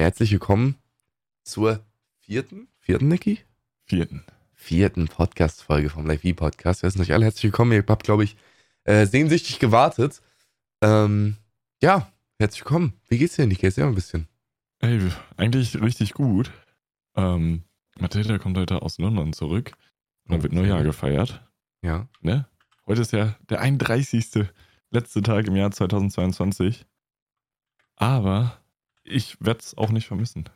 Herzlich willkommen zur vierten, vierten, Niki? Vierten. Vierten Podcast-Folge vom Live Podcast. Wir sind euch alle herzlich willkommen. Ihr habt, glaube ich, äh, sehnsüchtig gewartet. Ähm, ja, herzlich willkommen. Wie geht's dir, Niki? Erzähl mal ein bisschen. Ey, eigentlich richtig gut. Ähm, Matilda kommt heute aus London zurück. Und dann wird Neujahr gefeiert. Ja. Ne? Heute ist ja der 31. letzte Tag im Jahr 2022. Aber ich werde es auch nicht vermissen.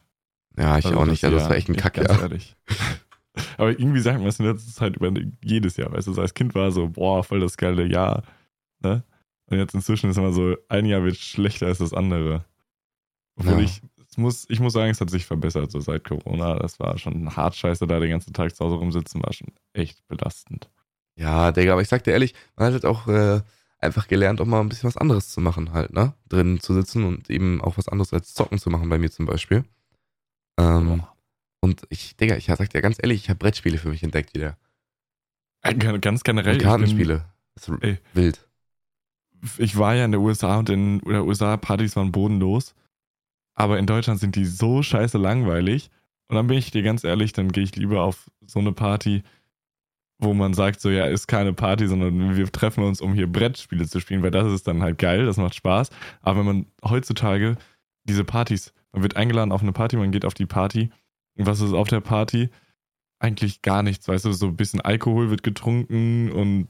Ja, ich Also auch nicht. Also, das war echt ein Kack, ganz ja. ehrlich. Aber irgendwie sagt man es in letzter Zeit über jedes Jahr. Weißt du, als Kind war so, boah, voll das geile Jahr. Ne? Und jetzt inzwischen ist immer so, ein Jahr wird schlechter als das andere. Obwohl Ja. ich, es muss, ich muss sagen, es hat sich verbessert, so seit Corona. Das war schon hart scheiße, da den ganzen Tag zu Hause rumsitzen, war schon echt belastend. Ja, Digga, aber ich sag dir ehrlich, man hat halt auch äh, einfach gelernt, auch mal ein bisschen was anderes zu machen halt, ne? Drinnen zu sitzen und eben auch was anderes als Zocken zu machen, bei mir zum Beispiel. Ähm, Boah. und ich, Digga, ich sag dir ganz ehrlich, ich habe Brettspiele für mich entdeckt wieder. Äh, Ganz generell. Und ich bin- Kartenspiele. Ist Ey. wild. ich war ja in der USA und in der USA Partys waren bodenlos. Aber in Deutschland sind die so scheiße langweilig. Und dann bin ich dir ganz ehrlich, dann gehe ich lieber auf so eine Party, wo man sagt, so ja, ist keine Party, sondern wir treffen uns, um hier Brettspiele zu spielen, weil das ist dann halt geil, das macht Spaß. Aber wenn man heutzutage diese Partys, man wird eingeladen auf eine Party, man geht auf die Party. Und was ist auf der Party? Eigentlich gar nichts, weißt du, so ein bisschen Alkohol wird getrunken und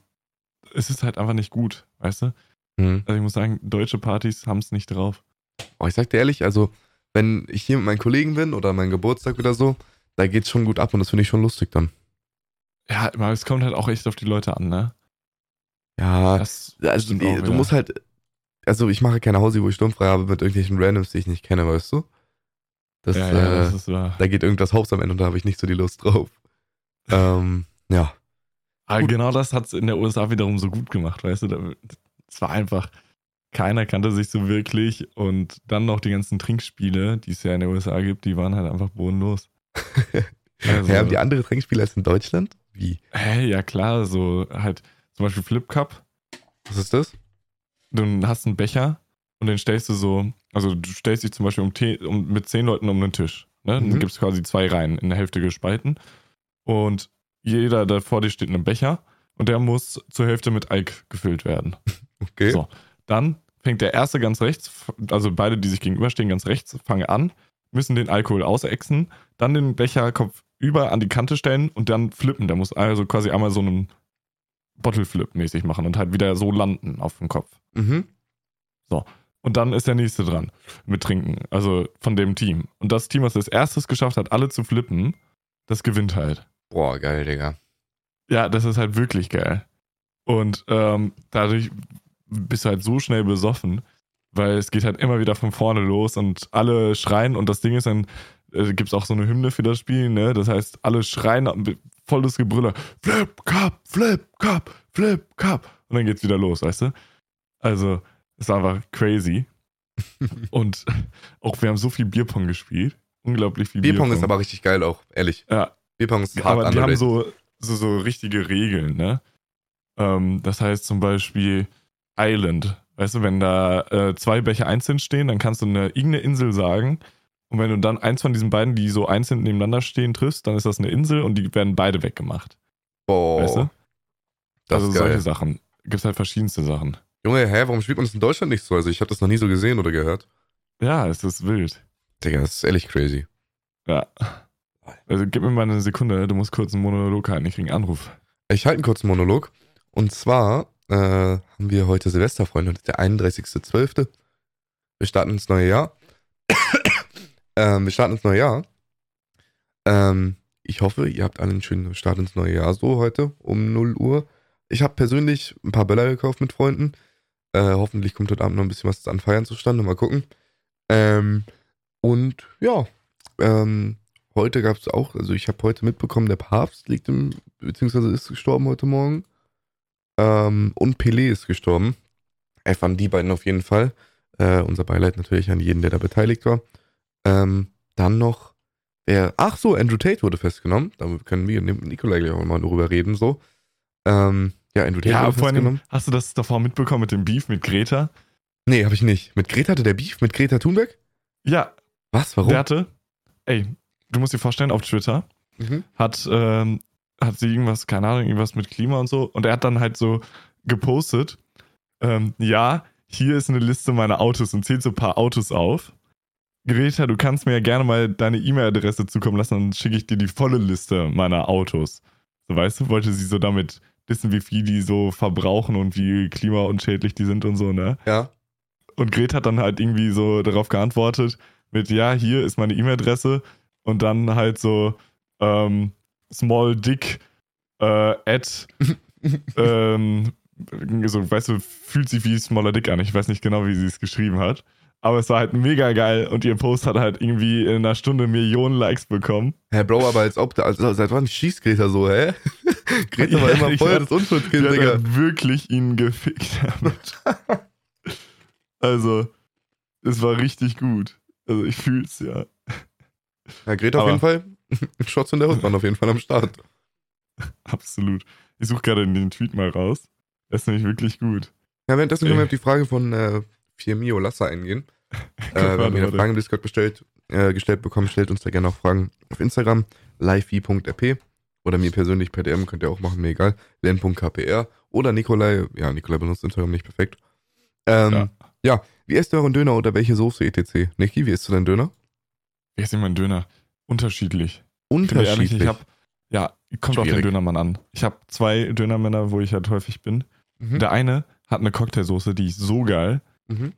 es ist halt einfach nicht gut, weißt du? Mhm. Also ich muss sagen, deutsche Partys haben es nicht drauf. Oh, ich sag dir ehrlich, also, wenn ich hier mit meinen Kollegen bin oder mein Geburtstag oder so, da geht's schon gut ab und das finde ich schon lustig dann. Ja, aber es kommt halt auch echt auf die Leute an, ne? Ja, Das also, die, du musst halt, also ich mache keine Hausi, wo ich sturmfrei habe mit irgendwelchen Randoms, die ich nicht kenne, weißt du? Das, ja, äh, ja, das ist wahr. da geht irgendwas Haus am Ende und da habe ich nicht so die Lust drauf. ähm, ja. Aber gut. genau das hat es in der USA wiederum so gut gemacht, weißt du? Es war einfach, keiner kannte sich so wirklich und dann noch die ganzen Trinkspiele, die es ja in der USA gibt, die waren halt einfach bodenlos. Also- Hä, haben die andere Trinkspiele als in Deutschland? Wie? Hey, ja klar, so halt zum Beispiel Flip Cup. Was ist das? Du hast einen Becher und den stellst du so, also du stellst dich zum Beispiel um, te- um, mit zehn Leuten um einen Tisch. Ne? Mhm. Dann gibt es quasi zwei Reihen in der Hälfte gespalten. Und jeder, der vor dir steht, einen Becher und der muss zur Hälfte mit Alk gefüllt werden. Okay. So. Dann fängt der erste ganz rechts, also beide, die sich gegenüberstehen, ganz rechts, fangen an, müssen den Alkohol ausexen, dann den Becher Kopf über an die Kante stellen und dann flippen. Der muss also quasi einmal so einen Bottle Flip mäßig machen und halt wieder so landen auf dem Kopf. Mhm. Und dann ist der nächste dran mit Trinken, also von dem Team. Und das Team, was als erstes geschafft hat, alle zu flippen, das gewinnt halt. Boah, geil, Digga. Ja, das ist halt wirklich geil. Und ähm, dadurch bist du halt so schnell besoffen, weil es geht halt immer wieder von vorne los und alle schreien und das Ding ist dann, äh, gibt es auch so eine Hymne für das Spiel, ne? Das heißt, alle schreien volles Gebrüller, Flip Cup, Flip Cup, Flip Cup. Und dann geht's wieder los, weißt du? Also, es war einfach crazy. und auch wir haben so viel Bierpong gespielt. Unglaublich viel Bierpong ist aber richtig geil auch, ehrlich. Ja, Bierpong ist hart aber die haben so, so, so richtige Regeln, ne? Ähm, das heißt zum Beispiel Island. Weißt du, wenn da äh, zwei Becher einzeln stehen, dann kannst du eine irgendeine Insel sagen. Und wenn du dann eins von diesen beiden, die so einzeln nebeneinander stehen, triffst, dann ist das eine Insel und die werden beide weggemacht. Boah, Weißt du? das also solche Sachen. Gibt halt verschiedenste Sachen. Junge, hä, warum spielt man das in Deutschland nicht so? Also ich habe das noch nie so gesehen oder gehört. Ja, es ist wild. Digga, das ist ehrlich crazy. Ja. Also gib mir mal eine Sekunde, du musst kurz einen Monolog halten, ich krieg einen Anruf. Ich halte einen kurzen Monolog. Und zwar äh, haben wir heute Silvester, Freunde. Der 31.12. Wir starten ins neue Jahr. Ähm, wir starten ins neue Jahr. Ähm, ich hoffe, ihr habt alle einen schönen Start ins neue Jahr so heute um 0 Uhr. Ich habe persönlich ein paar Böller gekauft mit Freunden. Äh, hoffentlich kommt heute Abend noch ein bisschen was an Feiern zustande. Mal gucken. Ähm, und ja, ähm, heute gab es auch, also ich habe heute mitbekommen, der Papst liegt im, beziehungsweise ist gestorben heute Morgen. Ähm, und Pelé ist gestorben. Äh, waren die beiden auf jeden Fall. Äh, unser Beileid natürlich an jeden, der da beteiligt war. Ähm, dann noch der, ach so, Andrew Tate wurde festgenommen. Da können wir mit Nikolai gleich auch mal drüber reden, so. Ähm, ja, Andrew Tate Ja, wurde vor allem, festgenommen. hast du das davor mitbekommen mit dem Beef mit Greta? Nee, habe ich nicht. Mit Greta hatte der Beef? Mit Greta Thunberg? Ja, Was? Warum? Der hatte, ey, du musst dir vorstellen, auf Twitter Mhm. hat, ähm, hat sie irgendwas, keine Ahnung, irgendwas mit Klima und so. Und er hat dann halt so gepostet, ähm, ja, hier ist eine Liste meiner Autos und zählt so ein paar Autos auf. Greta, du kannst mir ja gerne mal deine E-Mail-Adresse zukommen lassen, dann schicke ich dir die volle Liste meiner Autos. So, weißt du, wollte sie so damit wissen, wie viel die so verbrauchen und wie klimaunschädlich die sind und so, ne? Ja. Und Greta hat dann halt irgendwie so darauf geantwortet mit, ja, hier ist meine E-Mail-Adresse und dann halt so ähm, small dick äh, at ähm, so, weißt du, fühlt sich wie smaller dick an. Ich weiß nicht genau, wie sie es geschrieben hat. Aber es war halt mega geil und ihr Post hat halt irgendwie in einer Stunde Millionen Likes bekommen. Hä, Bro, aber als ob, also, seit wann schießt Greta so, hä? Greta war Ja, immer voll das Unschuldskind, Digga. halt wirklich ihn gefickt damit. also, es war richtig gut. Also, ich fühl's ja. Ja, Greta auf Aber- jeden Fall. Shots in der Hausbahn auf jeden Fall am Start. Absolut. Ich suche gerade den Tweet mal raus. Das ist nämlich wirklich gut. Ja, währenddessen können wir auf die Frage von äh, Firmio Lasser eingehen. Äh, wir haben warte, wieder warte. Fragen im Discord bestellt, äh, gestellt bekommen. Stellt uns da gerne auch Fragen auf Instagram, live.rp oder mir persönlich per DM, könnt ihr auch machen, mir egal, len.kpr oder Nikolai, ja, Nikolai benutzt Instagram nicht perfekt. Ähm, ja. Ja. wie esst ihr euren Döner oder welche Soße etc.? Niki, wie isst du deinen Döner? Wie ist denn mein Döner? Unterschiedlich. Ich Unterschiedlich. ehrlich, ich hab, ja, kommt auf den Schwierig. Dönermann an. Ich habe zwei Dönermänner, wo ich halt häufig bin. mhm. Der eine hat eine Cocktailsoße, die ist so geil. Mhm.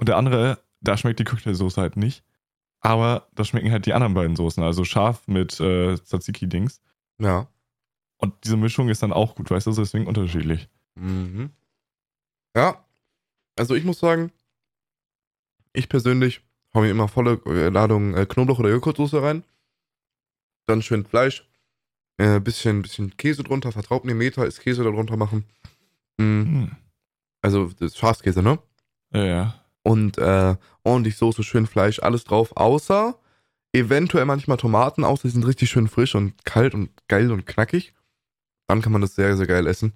Und der andere, da schmeckt die Cocktailsoße halt nicht. Aber da schmecken halt die anderen beiden Soßen. Also scharf mit äh, Tzatziki-Dings. Ja. Und diese Mischung ist dann auch gut, weißt du, deswegen unterschiedlich. Mhm. Ja, also ich muss sagen, ich persönlich hau mir immer volle äh, Ladung äh, Knoblauch oder Joghurtsoße rein. Dann schön Fleisch, äh, bisschen, bisschen Käse drunter, vertraut mir Meter, ist Käse da drunter machen. Mhm. Hm. Also das ist Schafskäse, ne? Ja, ja. Und äh, ordentlich Soße, schön Fleisch, alles drauf, außer eventuell manchmal Tomaten, außer die sind richtig schön frisch und kalt und geil und knackig. Dann kann man das sehr, sehr geil essen.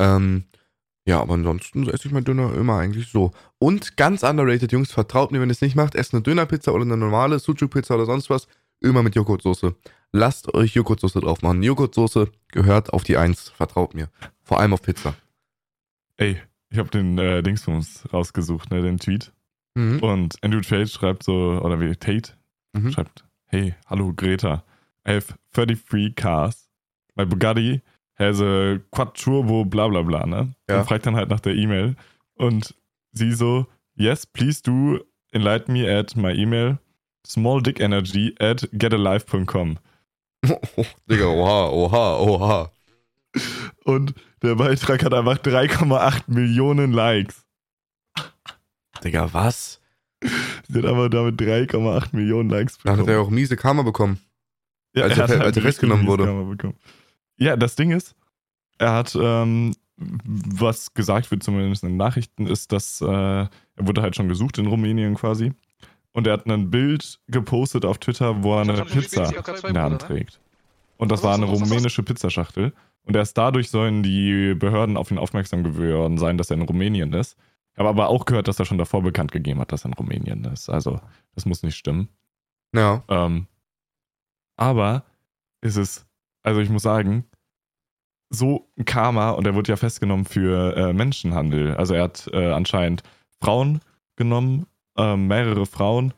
Ähm, ja, aber ansonsten esse ich meinen Döner immer eigentlich so. Und ganz underrated, Jungs, vertraut mir, wenn ihr es nicht macht, esst eine Dönerpizza oder eine normale Sucuk-Pizza oder sonst was, immer mit Joghurtsoße. Lasst euch Joghurtsoße drauf machen. Joghurtsoße gehört auf die Eins, vertraut mir. Vor allem auf Pizza. Ey, ich habe den äh, Dingsbums rausgesucht, ne, den Tweet. Mhm. Und Andrew Tate schreibt so, oder wie Tate Mhm. schreibt, hey, hallo Greta, I have 33 cars. My Bugatti has a Quad Turbo, bla bla bla, ne? Ja. Und fragt dann halt nach der E-Mail. Und sie so, yes, please do enlighten me at my email smalldickenergy at getalive.com. Oh, Digga, oha, oha, oha. Und der Beitrag hat einfach 3,8 Millionen Likes. Digga, was? Sie hat aber damit 3,8 Millionen Likes Da bekommen. hat er auch miese Karma bekommen. Ja, Als er hat fe- als er festgenommen wurde. Karma bekommen. Ja, das Ding ist, er hat, ähm, was gesagt wird zumindest in den Nachrichten, ist, dass äh, er wurde halt schon gesucht in Rumänien quasi. Und er hat ein Bild gepostet auf Twitter, wo er eine Pizza in der Hand trägt. Und das war eine rumänische Pizzaschachtel. Und erst dadurch sollen die Behörden auf ihn aufmerksam geworden sein, dass er in Rumänien ist. Ich habe aber auch gehört, dass er schon davor bekannt gegeben hat, dass er in Rumänien ist. Also, das muss nicht stimmen. Ja. Ähm, aber ist es, also ich muss sagen, so ein Karma und er wurde ja festgenommen für äh, Menschenhandel. Also er hat äh, anscheinend Frauen genommen, ähm, mehrere Frauen,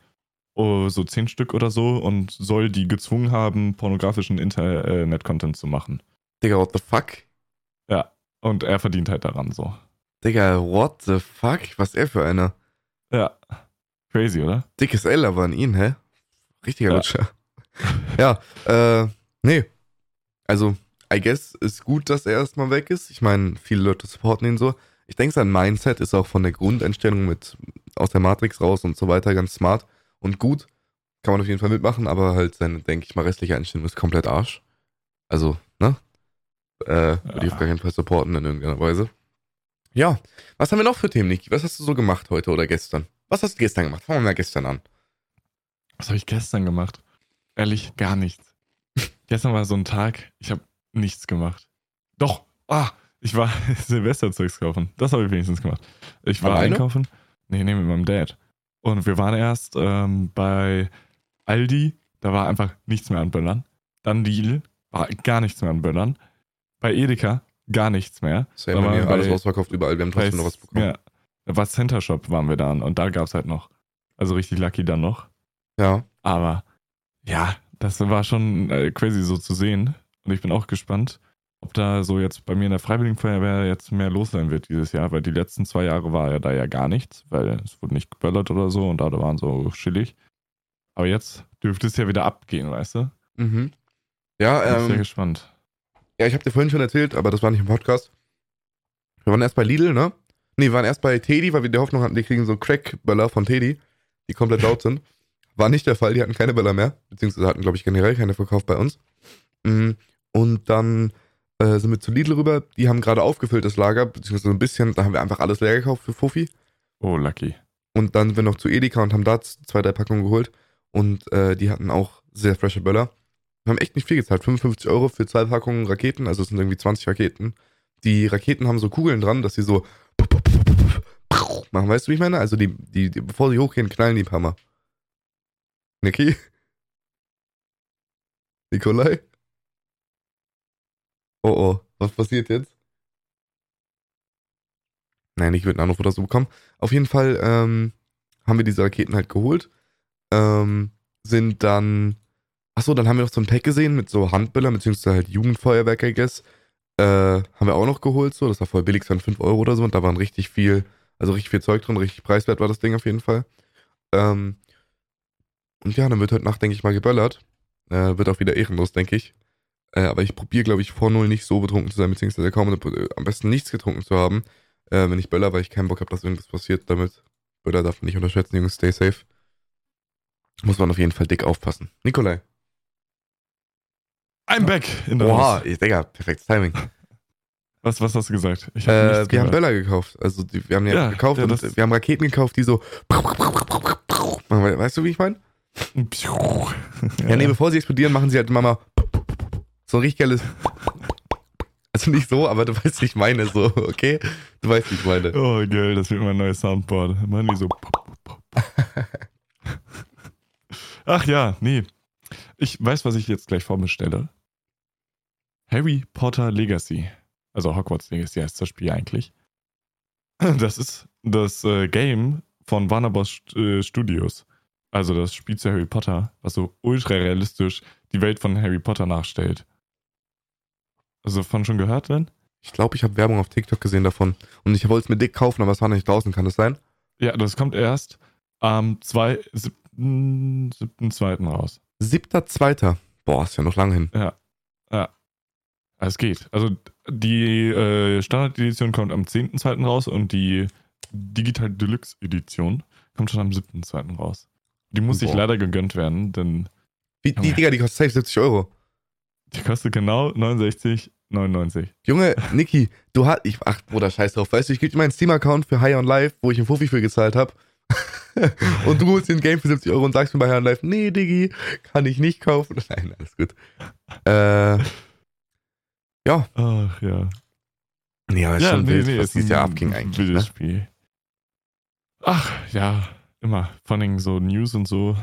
oh, so zehn Stück oder so, und soll die gezwungen haben, pornografischen Internet-Content zu machen. Digga, what the fuck? Und er verdient halt daran so. Digga, what the fuck? Was er für einer? Ja. Crazy, oder? Dickes L aber an ihn, hä? Richtiger Ja. Lutscher. ja, äh, nee. Also, I guess ist gut, dass er erstmal weg ist. Ich meine, viele Leute supporten ihn so. Ich denke, sein Mindset ist auch von der Grundeinstellung mit aus der Matrix raus und so weiter ganz smart und gut. Kann man auf jeden Fall mitmachen, aber halt seine, denke ich mal, restliche Einstellung ist komplett Arsch. Also, Äh, würde ich auf gar keinen Fall supporten in irgendeiner Weise. Ja, was haben wir noch für Themen, Niki? Was hast du so gemacht heute oder gestern? Was hast du gestern gemacht? Fangen wir mal gestern an. Was habe ich gestern gemacht? Ehrlich, gar nichts. gestern war so ein Tag, ich habe nichts gemacht. Doch, ah, ich war Silvesterzeugs kaufen. Das habe ich wenigstens gemacht. Ich war Alleine? einkaufen. Nee, nee, mit meinem Dad. Und wir waren erst ähm, bei Aldi, da war einfach nichts mehr an Böllern. Dann Lidl, war gar nichts mehr an Böllern. Bei Edeka, gar nichts mehr. Same bei mir, alles ausverkauft überall. Wir haben trotzdem noch was bekommen. Ja, war Center Shop waren wir dann und da gab es halt noch. Also richtig lucky dann noch. Ja. Aber ja, das war schon äh, crazy so zu sehen. Und ich bin auch gespannt, ob da so jetzt bei mir in der Freiwilligen Feuerwehr jetzt mehr los sein wird dieses Jahr, weil die letzten zwei Jahre war ja da ja gar nichts, weil es wurde nicht geböllert oder so und da waren so chillig. Aber jetzt dürfte es ja wieder abgehen, weißt du? Mhm. Ja, Bin ich sehr ähm, gespannt. Ja, ich habe dir vorhin schon erzählt, aber das war nicht im Podcast. Wir waren erst bei Lidl, ne? Nee, wir waren erst bei Teddy, weil wir die Hoffnung hatten, die kriegen so Crack-Böller von Teddy, die komplett laut sind. War nicht der Fall, die hatten keine Böller mehr, beziehungsweise hatten, glaube ich, generell keine verkauft bei uns. Mhm. Und dann äh, sind wir zu Lidl rüber, die haben gerade aufgefüllt das Lager, beziehungsweise so ein bisschen, da haben wir einfach alles leer gekauft für Fofi. Oh, lucky. Und dann sind wir noch zu Edeka und haben da zwei, drei Packungen geholt. Und äh, die hatten auch sehr frische Böller. Wir haben echt nicht viel gezahlt. 55 Euro für zwei Packungen Raketen, also es sind irgendwie 20 Raketen. Die Raketen haben so Kugeln dran, dass sie so machen. Weißt du, wie ich meine? Also die, die, die bevor sie hochgehen, knallen die ein paar Mal. Niki? Nikolai? Oh oh, was passiert jetzt? Nein, ich würde einen Anruf oder so bekommen. Auf jeden Fall ähm, haben wir diese Raketen halt geholt. Ähm, sind dann. Achso, dann haben wir noch so ein Pack gesehen mit so Handböllern, beziehungsweise halt Jugendfeuerwerk, I guess. Äh, haben wir auch noch geholt, so. Das war voll billig, es waren 5 Euro oder so. Und da waren richtig viel, also richtig viel Zeug drin, richtig preiswert war das Ding auf jeden Fall. Ähm, und ja, dann wird heute Nacht, denke ich mal, geböllert. Äh, wird auch wieder ehrenlos, denke ich. Äh, aber ich probiere, glaube ich, vor null nicht so betrunken zu sein, beziehungsweise kaum äh, am besten nichts getrunken zu haben, äh, wenn ich böller, weil ich keinen Bock habe, dass irgendwas passiert damit. Böller darf man nicht unterschätzen, Jungs, stay safe. Muss man auf jeden Fall dick aufpassen. Nikolai. I'm back in der Haus. ich, Digga, perfektes Timing. Was, was hast du gesagt? Hab Äh, wir nichts haben gehört. Böller gekauft. Also die, wir haben die Ja, gekauft ja, und wir haben Raketen gekauft, die so. Weißt du, wie ich meine? Ja, nee, bevor sie explodieren, machen sie halt mal so ein richtig geiles. Also nicht so, aber du weißt, wie ich meine, so, okay? Du weißt, wie ich meine. Oh, geil, das wird mein neues Soundboard. Machen die so. Ach ja, nee. Ich weiß, was ich jetzt gleich vorbestelle. Harry Potter Legacy. Also Hogwarts Legacy heißt das Spiel eigentlich. Das ist das äh, Game von Warner Bros. St- äh, Studios. Also das Spiel zu Harry Potter, was so ultra realistisch die Welt von Harry Potter nachstellt. Also von schon gehört, wenn? Ich glaube, ich habe Werbung auf TikTok gesehen davon. Und ich wollte es mir dick kaufen, aber es war nicht draußen, kann das sein? Ja, das kommt erst am 2. 7. 7.2. raus. Siebter, zweiter. Boah, ist ja noch lange hin. Ja. Ja. Es geht. Also die äh, Standard-Edition kommt am 10.2. raus und die Digital Deluxe Edition kommt schon am 7.2. raus. Die muss sich leider gegönnt werden, denn Wie, die. Digga, die kostet safe 70 Euro. die kostet genau 69,99. Junge, Niki, du hast. Ich, ach, Bruder, scheiß drauf. Weißt du, ich gebe dir meinen Steam-Account für High on Life, wo ich einen Fuffi für gezahlt habe. und du holst dir ein Game für 70 Euro und sagst mir bei High on Life, nee, Diggi, kann ich nicht kaufen. Nein, alles gut. Äh. Ja. Ach ja. Nee, aber ist schon wild, was ist dieses Jahr abging eigentlich. Wildes Ne? Spiel. Ach, ja, immer. Vor allem so News und so.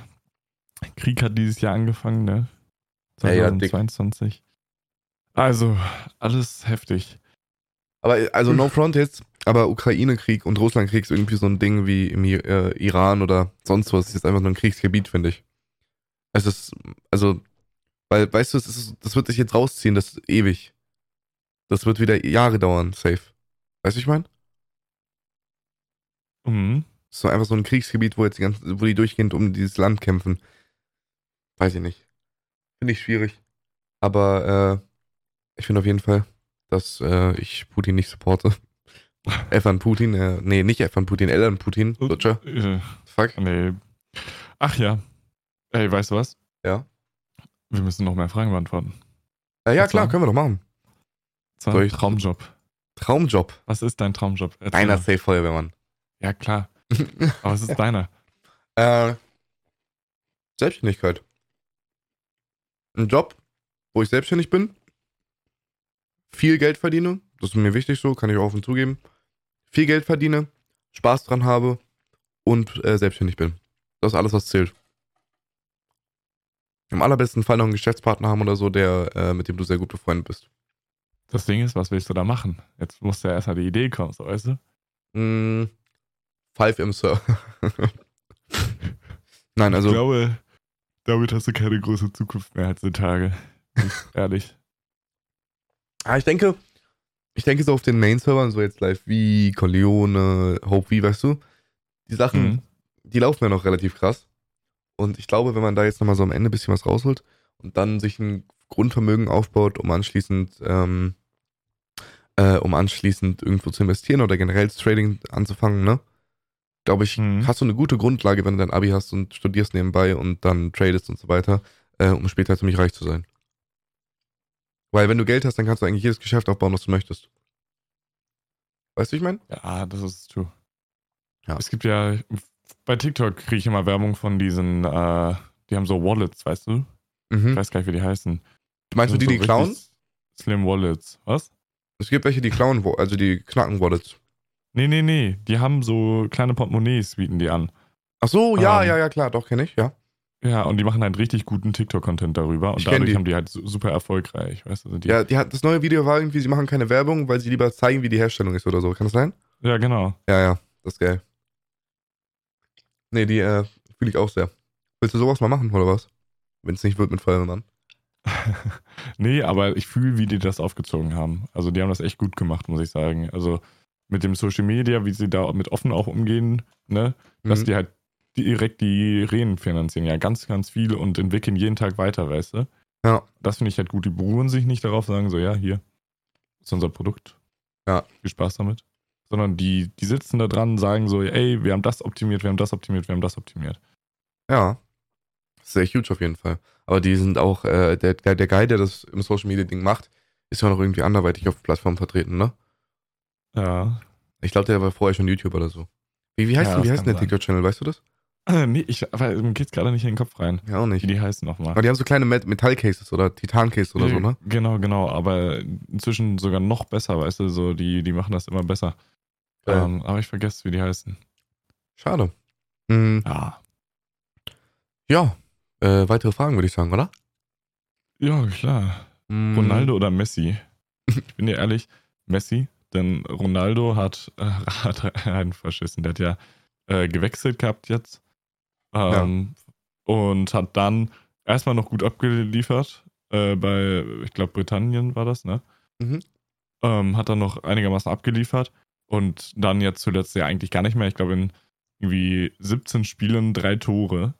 Krieg hat dieses Jahr angefangen, ne? Ja, ja, dick. 2022. also, alles heftig. Aber also no front jetzt, aber Ukraine-Krieg und Russland-Krieg ist irgendwie so ein Ding wie im äh, Iran oder sonst was. Es ist jetzt einfach nur ein Kriegsgebiet, finde ich. Es ist, also, weil, weißt du, es ist, das wird sich jetzt rausziehen, das ist ewig. Das wird wieder Jahre dauern, safe. Weißt du, ich meine? Mhm. Es ist so einfach so ein Kriegsgebiet, wo jetzt die ganzen, wo die durchgehend um dieses Land kämpfen. Weiß ich nicht. Finde ich schwierig. Aber äh, ich finde auf jeden Fall, dass äh, ich Putin nicht supporte. F an Putin, äh, nee, nicht F an Putin, L an Putin, Lutscher. Äh, Fuck. nee. Ach ja. Ey, weißt du was? Ja. Wir müssen noch mehr Fragen beantworten. Äh, ja, Was klar, können wir doch machen. Soll ich- Traumjob. Traumjob. Was ist dein Traumjob? Erzähl Deiner mal. Safe Feuerwehrmann. Ja, klar. Aber was ist deiner? äh, Selbstständigkeit. Ein Job, wo ich selbstständig bin, viel Geld verdiene, das ist mir wichtig so, kann ich auch offen zugeben. Viel Geld verdiene, Spaß dran habe und äh, selbstständig bin. Das ist alles, was zählt. Im allerbesten Fall noch einen Geschäftspartner haben oder so, der, äh, mit dem du sehr gut befreundet bist. Das Ding ist, was willst du da machen? Jetzt muss ja erstmal die Idee kommen, so weißt du? Mm, five im Sir. Nein, also. Ich glaube, damit hast du keine große Zukunft mehr heutzutage. Ehrlich. Ah, ich denke, ich denke so auf den Main-Servern, so jetzt live wie, Corleone, Hope wie, weißt du, die Sachen, Mhm. die laufen ja noch relativ krass. Und ich glaube, wenn man da jetzt nochmal so am Ende ein bisschen was rausholt und dann sich ein Grundvermögen aufbaut, um anschließend, ähm, äh, um anschließend irgendwo zu investieren oder generell das Trading anzufangen, ne? Glaube ich, Mhm. hast du eine gute Grundlage, wenn du dein Abi hast und studierst nebenbei und dann tradest und so weiter, äh, um später ziemlich reich zu sein. Weil wenn du Geld hast, dann kannst du eigentlich jedes Geschäft aufbauen, was du möchtest. Weißt du, wie ich meine? Ja, das ist true. Ja. Es gibt ja, bei TikTok kriege ich immer Werbung von diesen, äh, die haben so Wallets, weißt du? Ich Mhm. weiß gar nicht, wie die heißen. Meinst du die, sind die so klauen? Slim Wallets. Was? Es gibt welche, die klauen, also die knacken Wallets. Nee, nee, nee. Die haben so kleine Portemonnaies, bieten die an. Ach so, ja, Ähm. ja, ja, klar, doch, kenne ich, ja. Ja, und die machen halt richtig guten TikTok-Content darüber. Und dadurch die. haben die halt su- super erfolgreich, weißt du? Die, Ja, die hat, das neue Video war irgendwie, sie machen keine Werbung, weil sie lieber zeigen, wie die Herstellung ist oder so. Kann das sein? ja, genau. Ja, ja, das ist geil. Nee, die äh, fühle ich auch sehr. Willst du sowas mal machen, oder was? Wenn es nicht wird mit Feuerwehrmann. nee, aber ich fühle, wie die das aufgezogen haben. Also die haben das echt gut gemacht, muss ich sagen. Also mit dem Social Media, wie sie da mit offen auch umgehen, ne? Dass Mhm. die halt direkt die Rehen finanzieren, ja, ganz, ganz viel und entwickeln jeden Tag weiter, weißt du? Ja. Das finde ich halt gut. Die beruhen sich nicht darauf, sagen so, ja, hier ist unser Produkt. Ja. Viel Spaß damit. Sondern die, die sitzen da dran, sagen so, ey, wir haben das optimiert, wir haben das optimiert, wir haben das optimiert. Ja. Sehr huge auf jeden Fall. Aber die sind auch, äh, der, der, der Guy, der das im Social Media Ding macht, ist ja noch irgendwie anderweitig auf Plattformen vertreten, ne? Ja. Ich glaube, der war vorher schon YouTube oder so. Wie, wie heißt, Ja, denn, wie heißt denn der TikTok-Channel, weißt du das? Äh, nee, ich, aber mir geht's gerade nicht in den Kopf rein, Ja, auch wie nicht. die heißen nochmal. Aber die haben so kleine Met Metallcases oder Titancases oder so, ne? Genau, genau, aber inzwischen sogar noch besser, weißt du, so, die, die machen das immer besser. Geil. Ähm, aber ich vergesse, wie die heißen. Schade. Mhm. Ja. Ja, äh, weitere Fragen würde ich sagen, oder? Ja, klar. Mhm. Ronaldo oder Messi? Ich bin dir ehrlich, Messi, denn Ronaldo hat, äh, hat einen verschissen. Der hat ja äh, gewechselt gehabt jetzt. Ähm, Und hat dann erstmal noch gut abgeliefert. Äh, bei, ich glaube, Britannien war das, ne? Mhm. Ähm, hat dann noch einigermaßen abgeliefert. Und dann jetzt zuletzt ja eigentlich gar nicht mehr. Ich glaube, in irgendwie 17 Spielen drei Tore.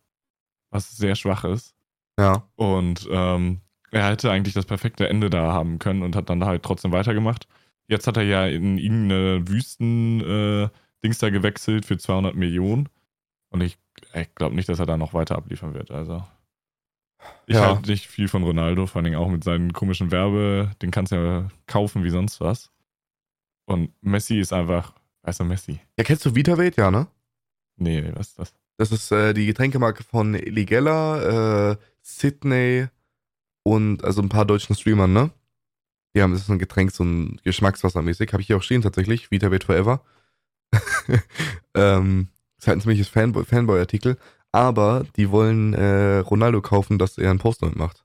Was sehr schwach ist. Ja. Und ähm, er hätte eigentlich das perfekte Ende da haben können und hat dann halt trotzdem weitergemacht. Jetzt hat er ja in irgendeine Wüsten-Dings da gewechselt für 200 Millionen. Und ich, ich glaube nicht, dass er da noch weiter abliefern wird. Also. Ich Ja. halte nicht viel von Ronaldo, vor allem auch mit seinen komischen Werbe. Den kannst du ja kaufen wie sonst was. Und Messi ist einfach, weißt du, Messi. Ja, kennst du VitaVate? Ja, ne? Nee, nee, was ist das? Das ist äh, die Getränkemarke von Ligella, äh, Sydney und also ein paar deutschen Streamern, ne? Die haben, das ist ein Getränk, so ein Geschmackswassermäßig. Habe ich hier auch stehen tatsächlich. VitaVate Forever. ähm, ist halt ein ziemliches Fanboy- Fanboy-Artikel. Aber die wollen äh, Ronaldo kaufen, dass er einen Post damit macht.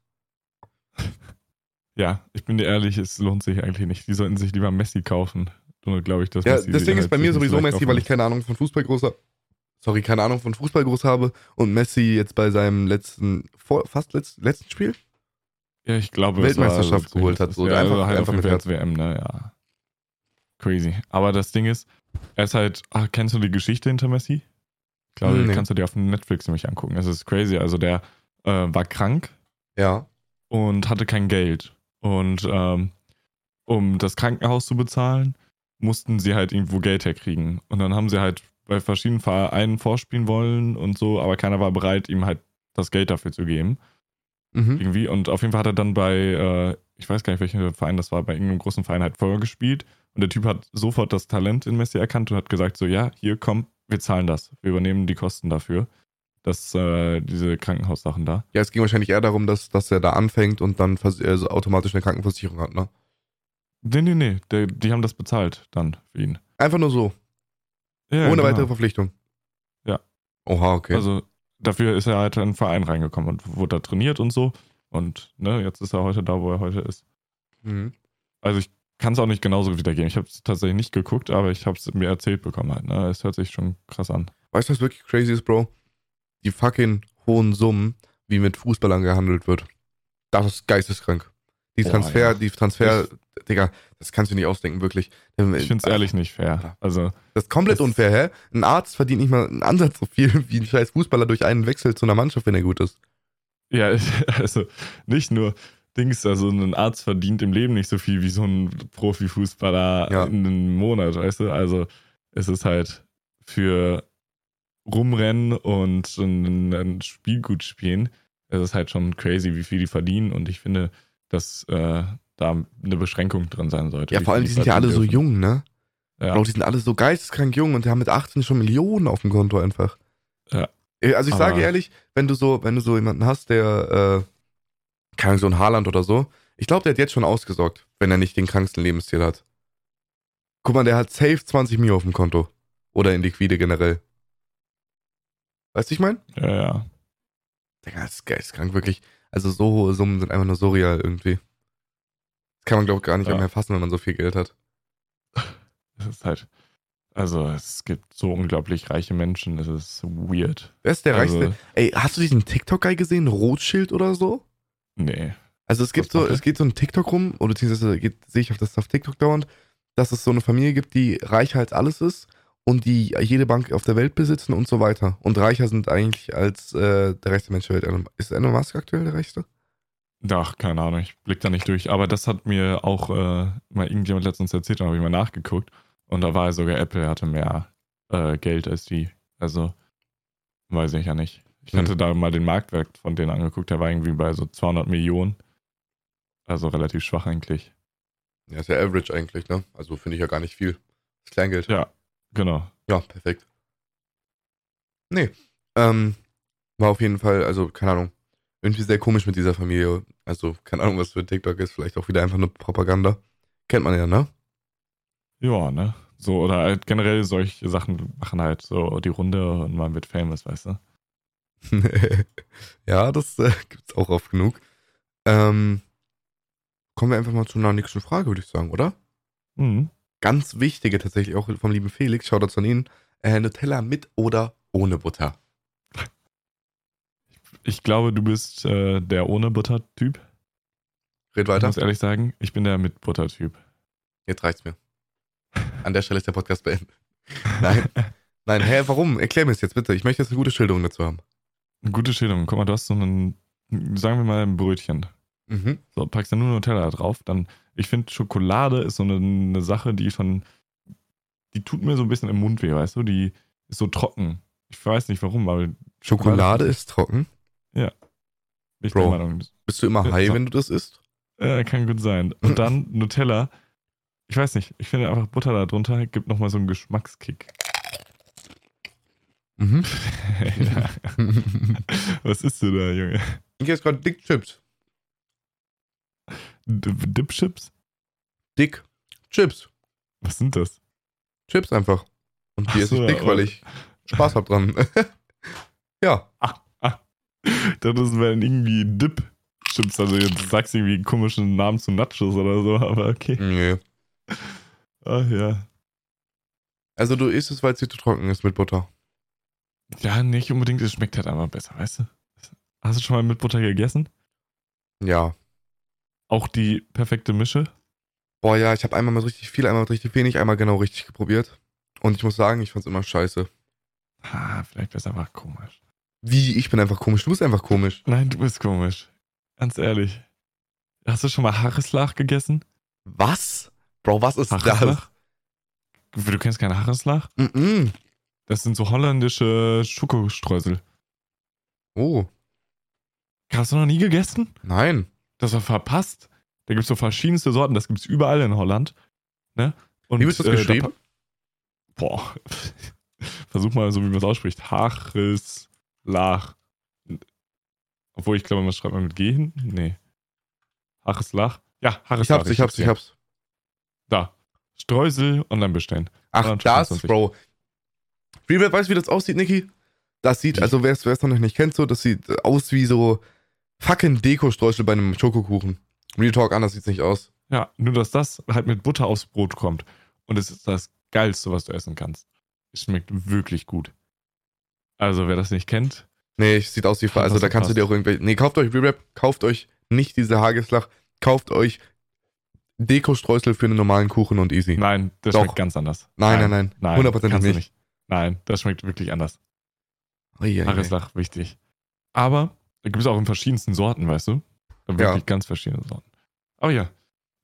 Ja, ich bin dir ehrlich, es lohnt sich eigentlich nicht. Die sollten sich lieber Messi kaufen. Nur glaube ich, dass Ja, Messi das Ding ist halt bei mir sowieso Messi, weil ich keine Ahnung von Fußball groß habe. Sorry, keine Ahnung von Fußball groß habe. Und Messi jetzt bei seinem letzten, fast letzt, letzten Spiel? Ja, ich glaube, Weltmeisterschaft war, geholt hat, so, ja, einfach- also halt einfach mit Herz. WM, ne, ja. Crazy. Aber das Ding ist, er ist halt, ah, kennst du die Geschichte hinter Messi? Ich glaube, Hm, nee. kannst du dir auf Netflix nämlich angucken. Es ist crazy. Also der äh, war krank Ja. und hatte kein Geld. Und ähm, um das Krankenhaus zu bezahlen, mussten sie halt irgendwo Geld herkriegen. Und dann haben sie halt bei verschiedenen Vereinen vorspielen wollen und so, aber keiner war bereit, ihm halt das Geld dafür zu geben. Mhm. Irgendwie. Und auf jeden Fall hat er dann bei, äh, ich weiß gar nicht, welcher Verein das war, bei irgendeinem großen Verein halt vorgespielt. Und der Typ hat sofort das Talent in Messi erkannt und hat gesagt: So, ja, hier komm, wir zahlen das. Wir übernehmen die Kosten dafür. Das, äh, diese Krankenhaussachen da. Ja, es ging wahrscheinlich eher darum, dass, dass er da anfängt und dann also automatisch eine Krankenversicherung hat, ne? Nee, nee, nee. Der, die haben das bezahlt dann für ihn. Einfach nur so, Ja, ohne genau. weitere Verpflichtung. Ja. Oha, okay. Also dafür ist er halt in den Verein reingekommen und wurde da trainiert und so. Und ne, jetzt ist er heute da, wo er heute ist. mhm. Also ich kann es auch nicht genauso wiedergeben. Ich habe es tatsächlich nicht geguckt, aber ich habe es mir erzählt bekommen halt. Ne? Es hört sich schon krass an. Weißt du, was wirklich crazy ist, Bro? Die fucking hohen Summen, wie mit Fußballern gehandelt wird. Das ist geisteskrank. Die Boah, Transfer, ja. die Transfer, Digga, das kannst du nicht ausdenken, wirklich. Ich finde es ehrlich nicht fair. Also Das ist komplett Das- unfair, hä? Ein Arzt verdient nicht mal einen Ansatz so viel wie ein scheiß Fußballer durch einen Wechsel zu einer Mannschaft, wenn er gut ist. Ja, also nicht nur Dings, also ein Arzt verdient im Leben nicht so viel wie so ein Profifußballer Ja. in einem Monat, weißt du? Also es ist halt für Rumrennen und ein, ein Spiel gut spielen, es ist halt schon crazy, wie viel die verdienen und ich finde, dass äh, da eine Beschränkung drin sein sollte. Ja, vor allem, die sind ja alle verdienen so dürfen. jung, ne? Ja. Bro, die sind alle so geisteskrank jung und die haben mit 18 schon Millionen auf dem Konto einfach. Ja. Äh, Also ich Aber- sage ehrlich, wenn du so, wenn du so jemanden hast, der, äh, keine Ahnung, so ein Haaland oder so, ich glaube, der hat jetzt schon ausgesorgt, wenn er nicht den kranksten Lebensstil hat. Guck mal, der hat safe 20 Mio auf dem Konto. Oder in Liquide generell. Weißt du, ich mein? ja, ja. Digga, das ist geisteskrank, wirklich. Also so hohe Summen sind einfach nur so real irgendwie. Das kann man, glaube ich, gar nicht Ja. mehr fassen, wenn man so viel Geld hat. Es ist halt, also es gibt so unglaublich reiche Menschen, das ist weird. Wer ist der also, reichste? Ey, hast du diesen TikTok-Guy gesehen? Rothschild oder so? Nee. Also es gibt so, es geht so ein TikTok rum, oder beziehungsweise geht- sehe ich auf das auf TikTok dauernd, dass es so eine Familie gibt, die reicher als alles ist und die jede Bank auf der Welt besitzen und so weiter. Und reicher sind eigentlich als äh, der reichste Mensch der Welt. Ist Elon Musk aktuell der reichste? Ach, keine Ahnung, ich blick da nicht durch. Aber das hat mir auch äh, mal irgendjemand letztens erzählt, da habe ich mal nachgeguckt. Und da war sogar Apple hatte mehr äh, Geld als die. Also, weiß ich ja nicht. Ich Hm. hatte da mal den Marktwert von denen angeguckt, der war irgendwie bei so 200 Millionen. Also relativ schwach eigentlich. Ja, ist ja average eigentlich, ne? Also finde ich ja gar nicht viel. Das Kleingeld. Ja, genau. Ja, perfekt. Nee. Ähm, war auf jeden Fall, also, keine Ahnung, irgendwie sehr komisch mit dieser Familie. Also, keine Ahnung, was für TikTok ist. Vielleicht auch wieder einfach nur Propaganda. Kennt man ja, ne? Ja, ne? So, oder halt generell solche Sachen machen halt so die Runde und man wird famous, weißt du? ja, das äh, gibt's auch oft genug. Ähm, kommen wir einfach mal zu einer nächsten Frage, würde ich sagen, oder? Mhm. Ganz wichtige tatsächlich auch vom lieben Felix. Schaut dazu an ihn. Äh, Nutella mit oder ohne Butter? Ich glaube, du bist äh, der ohne Butter-Typ. Red Ich weiter. muss ehrlich sagen, ich bin der mit Butter-Typ. Jetzt reicht's mir. An der Stelle ist der Podcast beendet. Nein. Nein, hä, warum? Erklär mir es jetzt bitte. Ich möchte jetzt eine gute Schilderung dazu haben. Eine gute Schilderung. Guck mal, du hast so einen, sagen wir mal, ein Brötchen. Mhm. So, packst da nur Nutella drauf. Dann, ich finde, Schokolade ist so eine, eine Sache, die schon, die tut mir so ein bisschen im Mund weh, weißt du? Die ist so trocken. Ich weiß nicht warum, aber Schokolade ist trocken. bin ich Bro. Meinung. Bist du immer Ja, high, wenn du das isst? Äh, kann gut sein. Und dann Nutella. Ich weiß nicht, ich finde einfach Butter da drunter gibt nochmal so einen Geschmackskick. Mhm. ja. Was isst du da, Junge? Ich esse gerade Dick Chips. D Dipchips? Dick Chips. Was sind das? Chips einfach. Und die esse ich so, dick, weil oh. ich Spaß hab dran. ja. Das wären irgendwie Dip-Chips. Also jetzt sagst du irgendwie einen komischen Namen zu Nachos oder so, aber okay. Nee. Ach ja. Also du isst es, weil es dir zu trocken ist mit Butter. Ja, nicht unbedingt. Es schmeckt halt einfach besser, weißt du? Hast du schon mal mit Butter gegessen? Ja. Auch die perfekte Mische? Boah, ja, ich habe einmal mit richtig viel, einmal mit richtig wenig, einmal genau richtig probiert. Und ich muss sagen, ich fand's immer scheiße. Ah, vielleicht ist einfach komisch. Wie? Ich bin einfach komisch. Du bist einfach komisch. Nein, du bist komisch. Ganz ehrlich. Hast du schon mal Haareslach gegessen? Was? Bro, was ist das? Haareslach? Du kennst keinen Haareslach? Mm-mm. Das sind so holländische Schokostreusel. Oh, Hast du noch nie gegessen? nein. Das war verpasst. Da gibt es so verschiedenste Sorten. Das gibt es überall in Holland. Ne? Und, Wie wird das da geschrieben? pa- boah. Versuch mal so, wie man es ausspricht. Haareslach. Obwohl, ich glaube, man schreibt mal mit G hin. Nee. Haareslach. Ja, Ich Haareslach. hab's, ich hab's, ich hab's. Da. Streusel online bestellen. Ach, 325. das, Bro. Real weißt du, wie das aussieht, Niki? Das sieht, also wer es noch nicht kennt, so, das sieht aus wie so fucking Deko-Streusel bei einem Schokokuchen. Real Talk, anders sieht's nicht aus. Ja, nur dass das halt mit Butter aufs Brot kommt. Und es ist das Geilste, was du essen kannst. Es schmeckt wirklich gut. Also, wer das nicht kennt. Nee, es sieht aus wie, also da kannst du dir auch irgendwelche, nee, kauft euch Re-Rap, kauft euch nicht diese Hageslach, kauft euch Deko-Streusel für einen normalen Kuchen und easy. Nein, das Doch. schmeckt ganz anders. Nein, nein, nein. Nein, Hundertprozentig kannst du nicht. Nein, das schmeckt wirklich anders. Oh, ja. Hageslach, wichtig. Aber da gibt es auch in verschiedensten Sorten, weißt du? Da wirklich Ja. ganz verschiedene Sorten. Aber ja.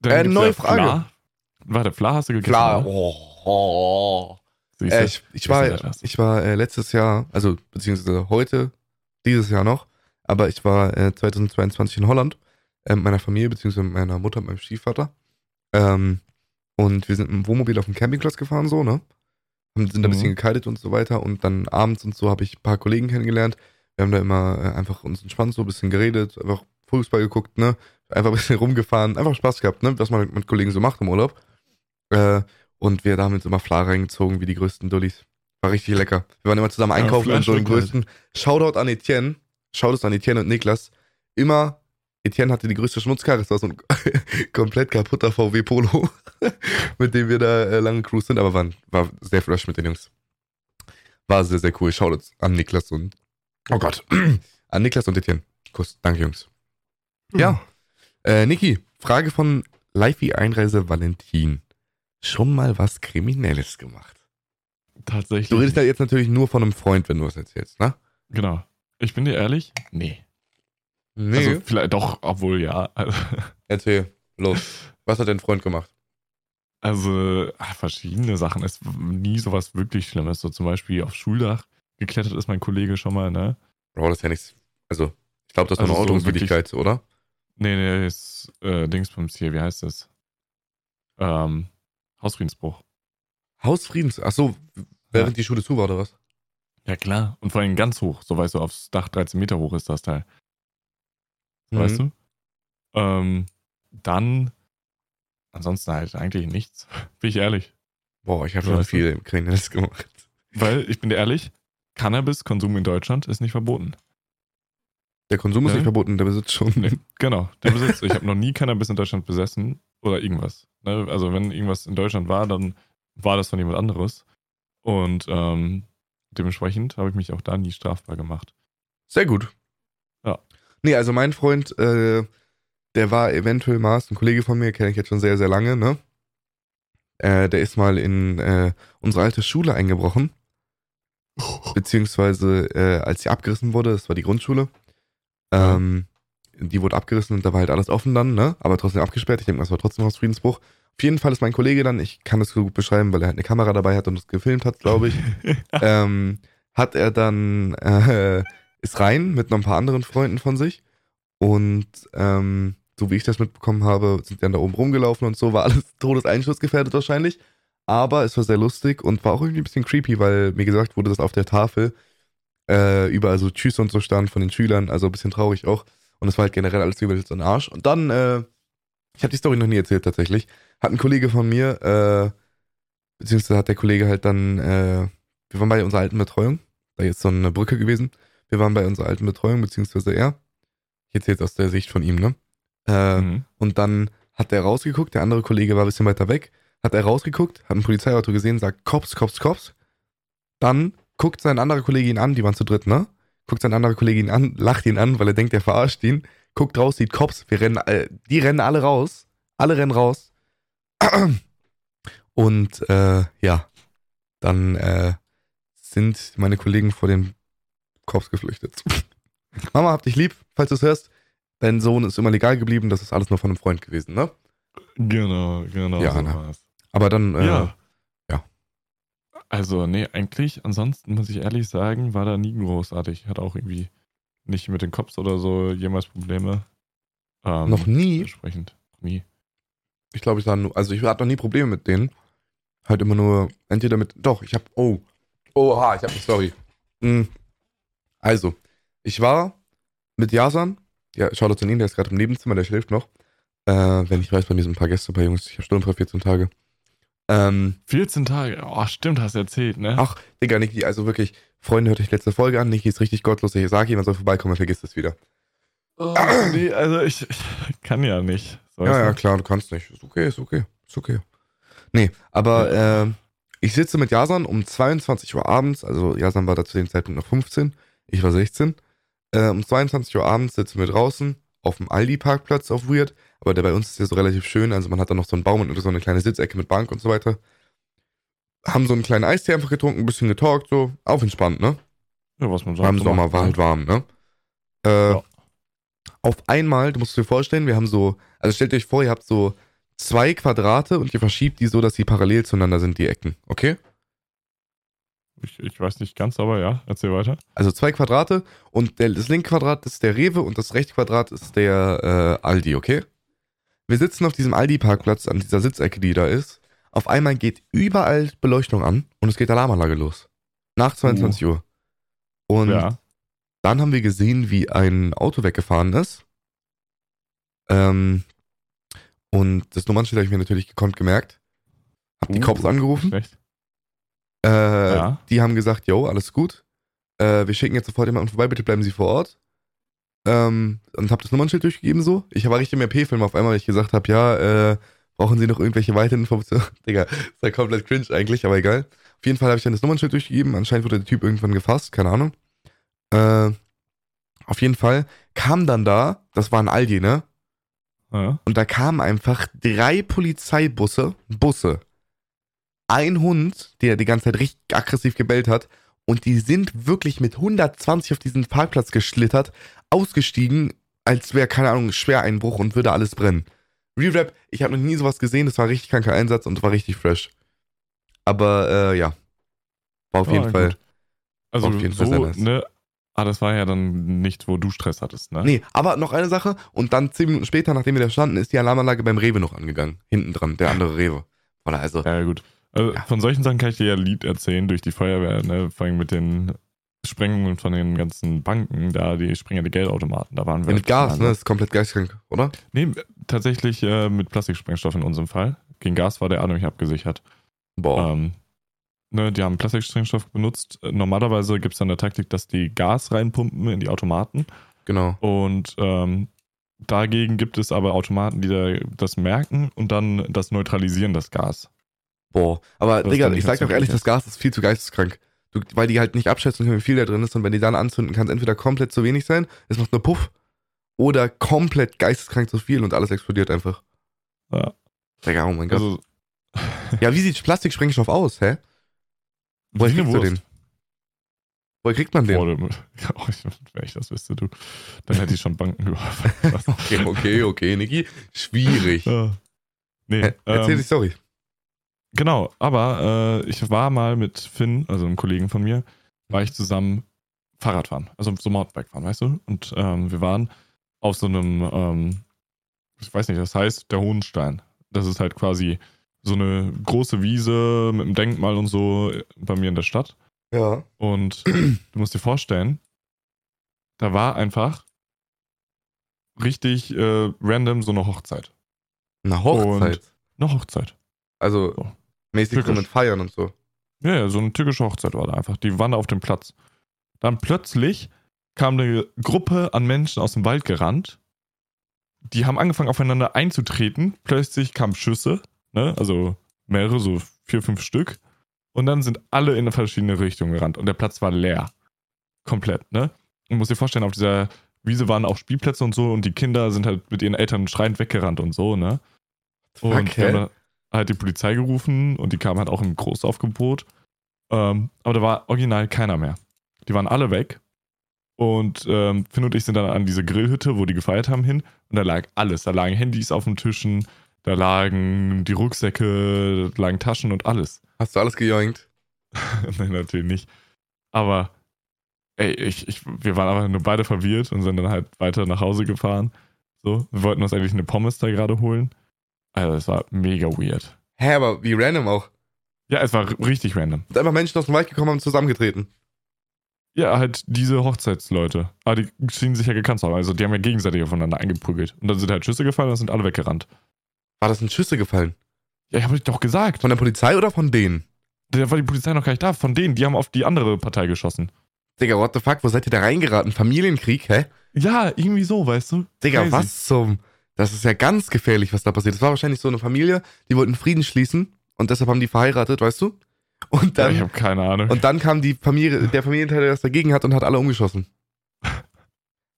Äh, neue ja Frage. Fla. Warte, Fla hast du gegessen? Oder? Oh, oh. Siehst? Äh, ich, ich war, ich war äh, letztes Jahr, also beziehungsweise heute, dieses Jahr noch, aber ich war äh, 2022 in Holland äh, mit meiner Familie, beziehungsweise mit meiner Mutter und meinem Stiefvater. Ähm, und wir sind dem Wohnmobil auf dem Campingplatz gefahren, so, ne? Und sind da ein Mhm. bisschen gekaitet und so weiter. Und dann abends und so habe ich ein paar Kollegen kennengelernt. Wir haben da immer äh, einfach uns entspannt, so ein bisschen geredet, einfach Fußball geguckt, ne? Einfach ein bisschen rumgefahren, einfach Spaß gehabt, ne? Was man mit, mit Kollegen so macht im Urlaub. Äh, und wir haben uns immer Fla reingezogen, wie die größten Dullis. War richtig lecker. Wir waren immer zusammen Ja, einkaufen und so den größten. Shoutout an Etienne. Shoutout an Etienne und Niklas. Immer, Etienne hatte die größte Schmutzkarre, das war so ein komplett kaputter VW Polo, mit dem wir da äh, lange cruise sind, aber waren, war sehr fresh mit den Jungs. War sehr, sehr cool. Shoutout an Niklas und, oh Gott, an Niklas und Etienne. Kuss. Danke, Jungs. Ja. Äh, Niki, Frage von Lifey Einreise Valentin. Schon mal was Kriminelles gemacht? Tatsächlich. Du redest ja jetzt natürlich nur von einem Freund, wenn du es erzählst, ne? Genau. Ich bin dir ehrlich? Nee. Nee. Also vielleicht doch, obwohl ja. Erzähl, los. Was hat dein Freund gemacht? Also ah, verschiedene Sachen. Es ist nie sowas wirklich Schlimmes. So zum Beispiel auf Schuldach geklettert ist mein Kollege schon mal, ne? Bro, das ist ja nichts. Also, ich glaube, das war Also eine so Ordnungswidrigkeit, oder? Nee, nee, ist äh, Dingsbums hier, wie heißt das? Ähm, Hausfriedensbruch. Hausfriedens. Ach so, während die Schule zu war, oder was? Ja, klar. Und vor allem ganz hoch. So weißt du, aufs Dach 13 Meter hoch ist das Teil. Mhm. Weißt du? Ähm, dann, ansonsten halt eigentlich nichts. Bin ich ehrlich. Boah, ich habe Ja, schon du? viel Kriminelles gemacht. Weil, ich bin dir ehrlich, Cannabiskonsum in Deutschland ist nicht verboten. Der Konsum ist nicht verboten, der Besitz schon. Nee, genau. Der Besitz. Ich habe noch nie Cannabis in Deutschland besessen oder irgendwas. Ne? Also wenn irgendwas in Deutschland war, dann war das von jemand anderes. Und ähm, dementsprechend habe ich mich auch da nie strafbar gemacht. Sehr gut. Ja. Nee, also mein Freund, äh, der war eventuell ist ein Kollege von mir, kenne ich jetzt schon sehr, sehr lange, ne? Äh, der ist mal in äh, unsere alte Schule eingebrochen. Beziehungsweise, äh, als sie abgerissen wurde, das war die Grundschule. Ähm, Die wurde abgerissen und da war halt alles offen dann, ne? Aber trotzdem abgesperrt. Ich denke, das war trotzdem Hausfriedensbruch. Auf jeden Fall ist mein Kollege dann, ich kann das so gut beschreiben, weil er halt eine Kamera dabei hat und das gefilmt hat, glaube ich. ähm, hat er dann, äh, ist rein mit noch ein paar anderen Freunden von sich. Und ähm, so wie ich das mitbekommen habe, sind die dann da oben rumgelaufen und so, war alles todeseinschussgefährdet wahrscheinlich. Aber es war sehr lustig und war auch irgendwie ein bisschen creepy, weil mir gesagt wurde, dass auf der Tafel äh, überall so Tschüss und so stand von den Schülern, also ein bisschen traurig auch. Und es war halt generell alles überall so ein Arsch. Und dann, äh, ich habe die Story noch nie erzählt tatsächlich, hat ein Kollege von mir, äh, beziehungsweise hat der Kollege halt dann, äh, wir waren bei unserer alten Betreuung, da ist so eine Brücke gewesen. Wir waren bei unserer alten Betreuung, beziehungsweise er. Ich erzähle jetzt aus der Sicht von ihm, ne? Äh, Mhm. Und dann hat er rausgeguckt, der andere Kollege war ein bisschen weiter weg, hat er rausgeguckt, hat ein Polizeiauto gesehen, sagt Cops, Cops, Cops. Dann guckt sein anderer Kollege ihn an, die waren zu dritt, ne? Guckt sein anderer Kollege ihn an, lacht ihn an, weil er denkt, er verarscht ihn. Guckt raus, sieht Cops, wir rennen, äh, die rennen alle raus. Alle rennen raus. Und äh, ja, dann äh, sind meine Kollegen vor den Cops geflüchtet. Mama, hab dich lieb, falls du es hörst. Dein Sohn ist immer legal geblieben, das ist alles nur von einem Freund gewesen, ne? Genau, genau. Ja, so ne. Aber dann, äh, ja. ja. Also, nee, eigentlich, ansonsten muss ich ehrlich sagen, war da nie großartig. Hat auch irgendwie nicht mit den Cops oder so jemals Probleme. Ähm, noch nie. Entsprechend. Nie. Ich glaube, ich sah nur, also ich hatte noch nie Probleme mit denen. Halt immer nur, entweder mit, doch, ich hab, oh, oha, ich hab eine Story. Hm. Also, ich war mit Jasan, ja, schau zu ihn, der ist gerade im Nebenzimmer, der schläft noch. Äh, wenn ich weiß, bei mir sind ein paar Gäste, ein paar Jungs, ich habe stundenfrei 14 Tage. Ähm, 14 Tage. Oh, stimmt, hast du erzählt, ne? ach, Digga, Niki, also wirklich, Freunde, hört euch letzte Folge an. Niki ist richtig gottlos. Ich sage jemand soll vorbeikommen, er vergisst es wieder. Oh, nee, also ich, ich kann ja nicht. So Ja, ja, du? klar, du kannst nicht. Ist okay, ist okay, ist okay. Nee, aber äh, ich sitze mit Jasan um 22 Uhr abends, also Jasan war da zu dem Zeitpunkt noch 15, ich war 16. Äh, um 22 Uhr abends sitzen wir draußen auf dem Aldi-Parkplatz auf Weird, aber der bei uns ist ja so relativ schön, also man hat da noch so einen Baum und so eine kleine Sitzecke mit Bank und so weiter. Haben so einen kleinen Eistee einfach getrunken, ein bisschen getalkt, so, auf entspannt, ne? Ja, was man War im so Sommer, macht, war halt warm, ne? Äh, Ja. Auf einmal, du musst dir vorstellen, wir haben so, also stellt euch vor, ihr habt so zwei Quadrate und ihr verschiebt die so, dass sie parallel zueinander sind, die Ecken, okay? Ich, ich weiß nicht ganz, aber ja, erzähl weiter. Also zwei Quadrate und der, das linke Quadrat ist der Rewe und das rechte Quadrat ist der äh, Aldi, okay? Wir sitzen auf diesem Aldi-Parkplatz an dieser Sitzecke, die da ist. Auf einmal geht überall Beleuchtung an und es geht Alarmanlage los. Nach 22 Uhr. Und ja. Dann haben wir gesehen, wie ein Auto weggefahren ist. Ähm, und das Nummernschild habe ich mir natürlich gekonnt gemerkt. Hab die Uh, Cops angerufen. Äh, Ja. Die haben gesagt, yo, alles gut. Äh, wir schicken jetzt sofort jemanden vorbei, bitte bleiben Sie vor Ort. Ähm, und hab das Nummernschild durchgegeben so. Ich war richtig im RP-Film auf einmal, weil ich gesagt habe, ja, äh, brauchen Sie noch irgendwelche weiteren Informationen? Digga, ist ja komplett cringe eigentlich, aber egal. Auf jeden Fall habe ich dann das Nummernschild durchgegeben. Anscheinend wurde der Typ irgendwann gefasst, keine Ahnung. Äh, auf jeden Fall kam dann da, das war ein Aldi, ne? Ja. Und da kamen einfach drei Polizeibusse, Busse, ein Hund, der die ganze Zeit richtig aggressiv gebellt hat. Und die sind wirklich mit 120 auf diesen Parkplatz geschlittert, ausgestiegen, als wäre, keine Ahnung, Schwereinbruch und würde alles brennen. Re-Rap, ich habe noch nie sowas gesehen, das war richtig kranker Einsatz und war richtig fresh. Aber äh, ja, war auf Ah, jeden gut. Fall. Also Auf jeden Fall so, sehr nice. ne? Ah, das war ja dann nicht, wo du Stress hattest, ne? Nee, aber noch eine Sache. Und dann zehn Minuten später, nachdem wir da standen, ist die Alarmanlage beim Rewe noch angegangen. Hinten dran, der andere Rewe. Voilà, also, Ja, gut. Also, Ja. Von solchen Sachen kann ich dir ja Lied erzählen durch die Feuerwehr, ne? Vor allem mit den Sprengungen von den ganzen Banken, da die die Geldautomaten, da waren wir. ja, mit Gas, ne? Das ist komplett geistkrank, oder? Nee, tatsächlich äh, mit Plastiksprengstoff in unserem Fall. Gegen Gas war der A nämlich abgesichert. Boah. Ähm, ne, die haben Plastiksprengstoff benutzt. Normalerweise gibt es dann eine Taktik, dass die Gas reinpumpen in die Automaten. genau. Und ähm, dagegen gibt es aber Automaten, die da, das merken und dann das neutralisieren, das Gas. Boah. Aber, Digga, ich sag mehr ehrlich, das Gas ist viel zu geisteskrank. Du, weil die halt nicht abschätzen können, wie viel da drin ist. Und wenn die dann anzünden, kann es entweder komplett zu wenig sein, es macht nur Puff, oder komplett geisteskrank zu viel und alles explodiert einfach. Ja. Digga, oh mein Gott. Also, ja, wie sieht Plastiksprengstoff aus, hä? Woher kriegst du den? Woher kriegt man den? Boah, oh, wenn ich das wüsste, du, dann hätte ich schon Banken geworfen. Okay, okay, okay, Niki. Schwierig. Ja. nee, Äh, Erzähl ähm, die Story. Genau, aber äh, ich war mal mit Finn, also einem Kollegen von mir, war ich zusammen Fahrradfahren, also so Mountainbike fahren, weißt du? Und ähm, wir waren auf so einem, ähm, ich weiß nicht, das heißt der Hohenstein. Das ist halt quasi so eine große Wiese mit einem Denkmal und so bei mir in der Stadt. Ja. Und du musst dir vorstellen, da war einfach richtig äh, random so eine Hochzeit. Eine Hochzeit. Eine Hochzeit. also So. Mäßig so Türkisch. mit Feiern und so. Ja, ja, so eine türkische Hochzeit war da einfach. Die waren da auf dem Platz. Dann plötzlich kam eine Gruppe an Menschen aus dem Wald gerannt. Die haben angefangen aufeinander einzutreten. Plötzlich kamen Schüsse, ne? also mehrere, so vier, fünf Stück. Und dann sind alle in eine verschiedene Richtung gerannt. Und der Platz war leer. Komplett, ne? Und muss dir vorstellen, auf dieser Wiese waren auch Spielplätze und so. Und die Kinder sind halt mit ihren Eltern schreiend weggerannt und so, ne? Und Fuck, halt die Polizei gerufen und die kamen halt auch im Großaufgebot. Ähm, aber da war original keiner mehr. Die waren alle weg. Und ähm, Finn und ich sind dann an diese Grillhütte, wo die gefeiert haben, hin. Und da lag alles. Da lagen Handys auf den Tischen, da lagen die Rucksäcke, da lagen Taschen und alles. Hast du alles gejoinkt? Nein, natürlich nicht. Aber ey, ich, ich, wir waren aber nur beide verwirrt und sind dann halt weiter nach Hause gefahren. So, wir wollten uns eigentlich eine Pommes da gerade holen. Also, es war mega weird. Hä, aber wie random auch. Ja, es war richtig random. Sind einfach Menschen aus dem Wald gekommen und haben zusammengetreten. Ja, halt diese Hochzeitsleute. Aber die schienen sich ja gekannt zu haben. Also die haben ja gegenseitig aufeinander eingeprügelt. Und dann sind halt Schüsse gefallen und dann sind alle weggerannt. War das in Schüsse gefallen? Ja, ich habe ich doch gesagt. Von der Polizei oder von denen? Da war die Polizei noch gar nicht da. Von denen, die haben auf die andere Partei geschossen. Digga, what the fuck, wo seid ihr da reingeraten? Familienkrieg, hä? Ja, irgendwie so, weißt du? Digga, Crazy. was zum. Das ist ja ganz gefährlich, was da passiert. Das war wahrscheinlich so eine Familie, die wollten Frieden schließen und deshalb haben die verheiratet, weißt du? Und Ja, dann, ich habe keine Ahnung. und dann kam die Familie, der Familienteil, der das dagegen hat und hat alle umgeschossen.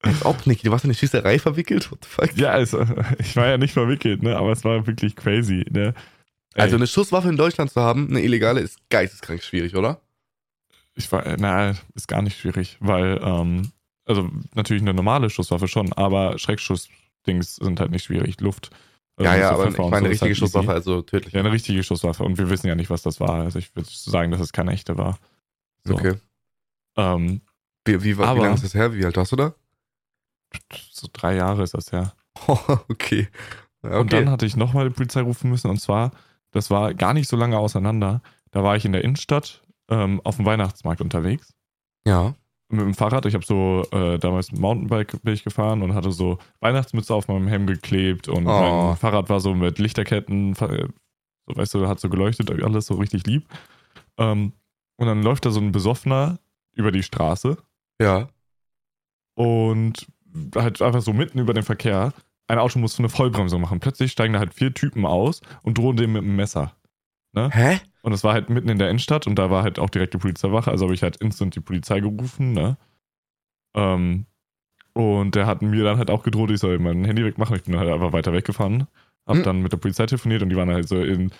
Als ob, Niki, du warst in eine Schießerei verwickelt? What the fuck? ja, also, ich war ja nicht verwickelt, ne? Aber es war wirklich crazy, ne? Also eine Schusswaffe in Deutschland zu haben, eine illegale, ist geisteskrank schwierig, oder? ich war, na, ist gar nicht schwierig, weil, ähm, also natürlich eine normale Schusswaffe schon, aber Schreckschuss-Dings sind halt nicht schwierig. Luft. also ja, ja, aber ich meine so ist richtige halt Schusswaffe, also tödlich. Ja, eine richtige Schusswaffe und wir wissen ja nicht, was das war. Also ich würde sagen, dass es keine echte war. So. Okay. Ähm, Wie, wie, wie lange ist das her? Wie alt warst du da? so drei Jahre ist das ja. okay. Okay. Und dann hatte ich nochmal die Polizei rufen müssen. Und zwar, das war gar nicht so lange auseinander. Da war ich in der Innenstadt ähm, auf dem Weihnachtsmarkt unterwegs. ja. Mit dem Fahrrad. Ich habe so äh, damals Mountainbike bin ich gefahren und hatte so Weihnachtsmütze auf meinem Helm geklebt. Und Oh. mein Fahrrad war so mit Lichterketten, äh, so weißt du, hat so geleuchtet, alles so richtig lieb. Ähm, und dann läuft da so ein Besoffener über die Straße Ja. und halt einfach so mitten über den Verkehr. Ein Auto muss so eine Vollbremsung machen. Plötzlich steigen da halt vier Typen aus und drohen dem mit einem Messer. Hä? Und das war halt mitten in der Innenstadt und da war halt auch direkt die Polizeiwache. Also habe ich halt instant die Polizei gerufen, ne? Ähm, und der hat mir dann halt auch gedroht, ich soll mein Handy wegmachen. Ich bin halt einfach weiter weggefahren. Hab Hm. dann mit der Polizei telefoniert und die waren halt so in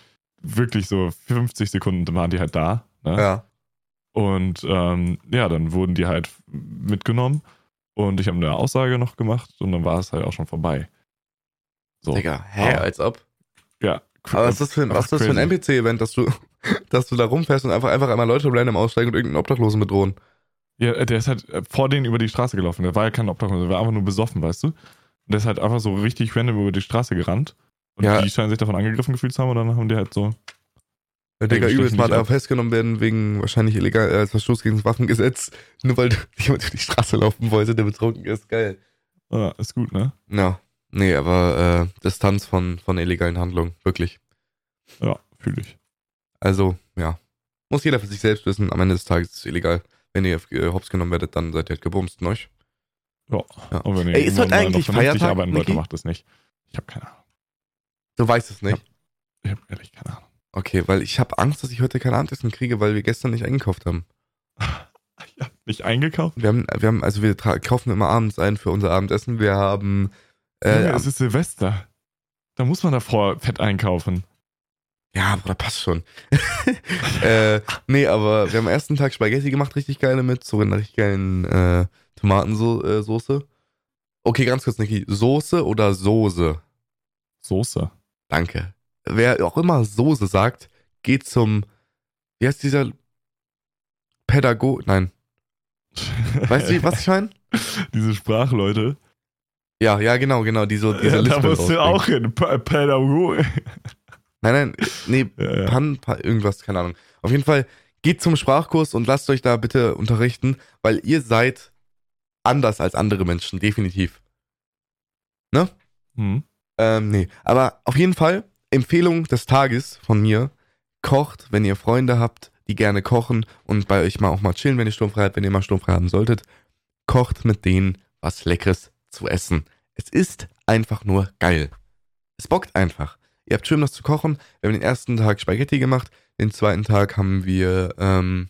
wirklich so 50 Sekunden waren die halt da. Ne? Ja. Und ähm, ja, dann wurden die halt mitgenommen und ich habe eine Aussage noch gemacht und dann war es halt auch schon vorbei. So. Digga, hä? Aber- Als ob. Ja. Aber was ist das für ein, was das für ein. NPC-Event, dass du, dass du da rumfährst und einfach, einfach einmal Leute random aussteigen und irgendeinen Obdachlosen bedrohen? Ja, der ist halt vor denen über die Straße gelaufen. Der war ja kein Obdachloser, der war einfach nur besoffen, weißt du? Und der ist halt einfach so richtig random über die Straße gerannt. Und Ja. die scheinen sich davon angegriffen gefühlt zu haben und dann haben die halt so. Der Digga übelst mal da festgenommen werden wegen wahrscheinlich illegal äh, als Verstoß gegen das Waffengesetz, nur weil jemand über die Straße laufen wollte, der betrunken ist. Geil. Ah, ist gut, ne? Ja. Nee, aber äh, Distanz von, von illegalen Handlungen, wirklich. Ja, fühle ich. Also, ja. Muss jeder für sich selbst wissen. Am Ende des Tages ist es illegal. Wenn ihr äh, hops genommen werdet, dann seid ihr halt gebumst, ne? Ja. Ja. Und wenn ihr Ey, ist heute eigentlich Feiertag, arbeiten wollt, macht das nicht. Ich habe keine Ahnung. Du weißt es nicht. Ich habe ehrlich keine Ahnung. Okay, weil ich habe Angst, dass ich heute kein Abendessen kriege, weil wir gestern nicht eingekauft haben. Ich habe nicht eingekauft. Wir haben, wir haben, also wir kaufen immer abends ein für unser Abendessen. Wir haben, äh, Junge, es ist Silvester. Da muss man davor fett einkaufen. Ja, Bruder, passt schon. äh, nee, aber wir haben am ersten Tag Spaghetti gemacht, richtig geile mit, so einer richtig geilen äh, Tomatensoße. Okay, ganz kurz, Niki. Soße oder Soße? Soße. Danke. Wer auch immer Soße sagt, geht zum, wie heißt dieser Pädago, nein. Weißt du, was ich meine? Diese Sprachleute. Ja, ja, genau, genau, diese, diese Ja, da musst du auch hin. Pädagoge. Nein, nein, nee, Ja. Pan, Pan, irgendwas, keine Ahnung. Auf jeden Fall, geht zum Sprachkurs und lasst euch da bitte unterrichten, weil ihr seid anders als andere Menschen, definitiv. Hm. Ähm, nee, aber auf jeden Fall, Empfehlung des Tages von mir, kocht, wenn ihr Freunde habt, die gerne kochen und bei euch mal auch mal chillen, wenn ihr sturmfrei habt, wenn ihr mal sturmfrei haben solltet, kocht mit denen was Leckeres zu essen. Es ist einfach nur geil. Es bockt einfach. Ihr habt schön was zu kochen. Wir haben den ersten Tag Spaghetti gemacht, den zweiten Tag haben wir, ähm,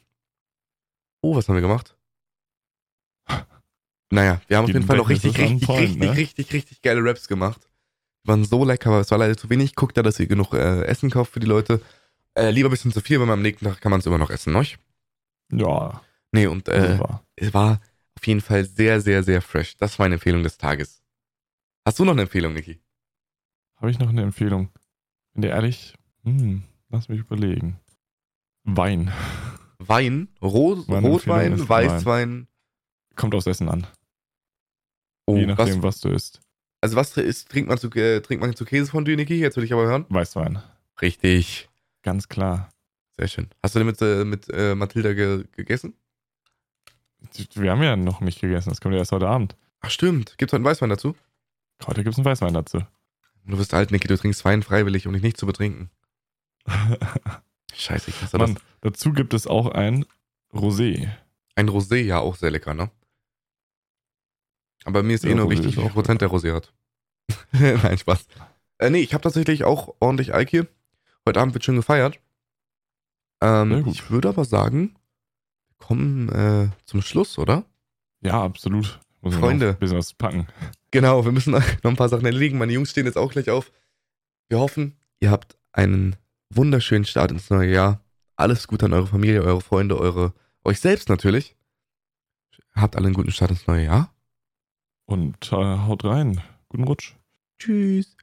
oh, was haben wir gemacht? Naja, wir haben auf Jeden Fall noch richtig, richtig, point, richtig, ne? richtig, richtig geile Raps gemacht. Die waren so lecker, aber es war leider zu wenig. Guckt da, dass ihr genug äh, Essen kauft für die Leute. Äh, lieber ein bisschen zu viel, weil am nächsten Tag kann man es immer noch essen, ne? Ja, Nee, und äh, es war auf jeden Fall sehr, sehr, sehr fresh. Das war eine Empfehlung des Tages. Hast du noch eine Empfehlung, Niki? Habe ich noch eine Empfehlung? Bin dir ehrlich? Hm, lass mich überlegen. Wein. Wein, Rot, Meine Rotwein, Weißwein. Kommt aufs Essen an. Oh, Je nachdem, was, was du isst. also was ist, trinkt man zu, äh, trinkt man zu Käsefondue, Niki? Jetzt will ich aber hören. Weißwein. Richtig. Ganz klar. Sehr schön. Hast du den mit, äh, mit äh, Mathilda ge gegessen? Wir haben ja noch nicht gegessen. Das kommt ja erst heute Abend. Ach stimmt. Gibt's heute einen Weißwein dazu? Heute gibt es einen Weißwein dazu. Du bist alt, Niki. Du trinkst Wein freiwillig, um dich nicht zu betrinken. Scheiße, ich hasse Mann, das. dazu gibt es auch ein Rosé. Ein Rosé, ja, auch sehr lecker, ne? Aber mir ist eh Ja, nur Rosé wichtig, wie viel Prozent der Rosé hat. Nein, Spaß. Äh, nee, ich habe tatsächlich auch ordentlich Alk hier. Heute Abend wird schon gefeiert. Ähm, ich würde aber sagen, wir kommen äh, zum Schluss, oder? Ja, absolut. Muss Freunde. ein bisschen was packen. Genau, wir müssen noch ein paar Sachen erledigen. Meine Jungs stehen jetzt auch gleich auf. Wir hoffen, ihr habt einen wunderschönen Start ins neue Jahr. Alles Gute an eure Familie, eure Freunde, eure, euch selbst natürlich. Habt alle einen guten Start ins neue Jahr. Und äh, haut rein. Guten Rutsch. Tschüss.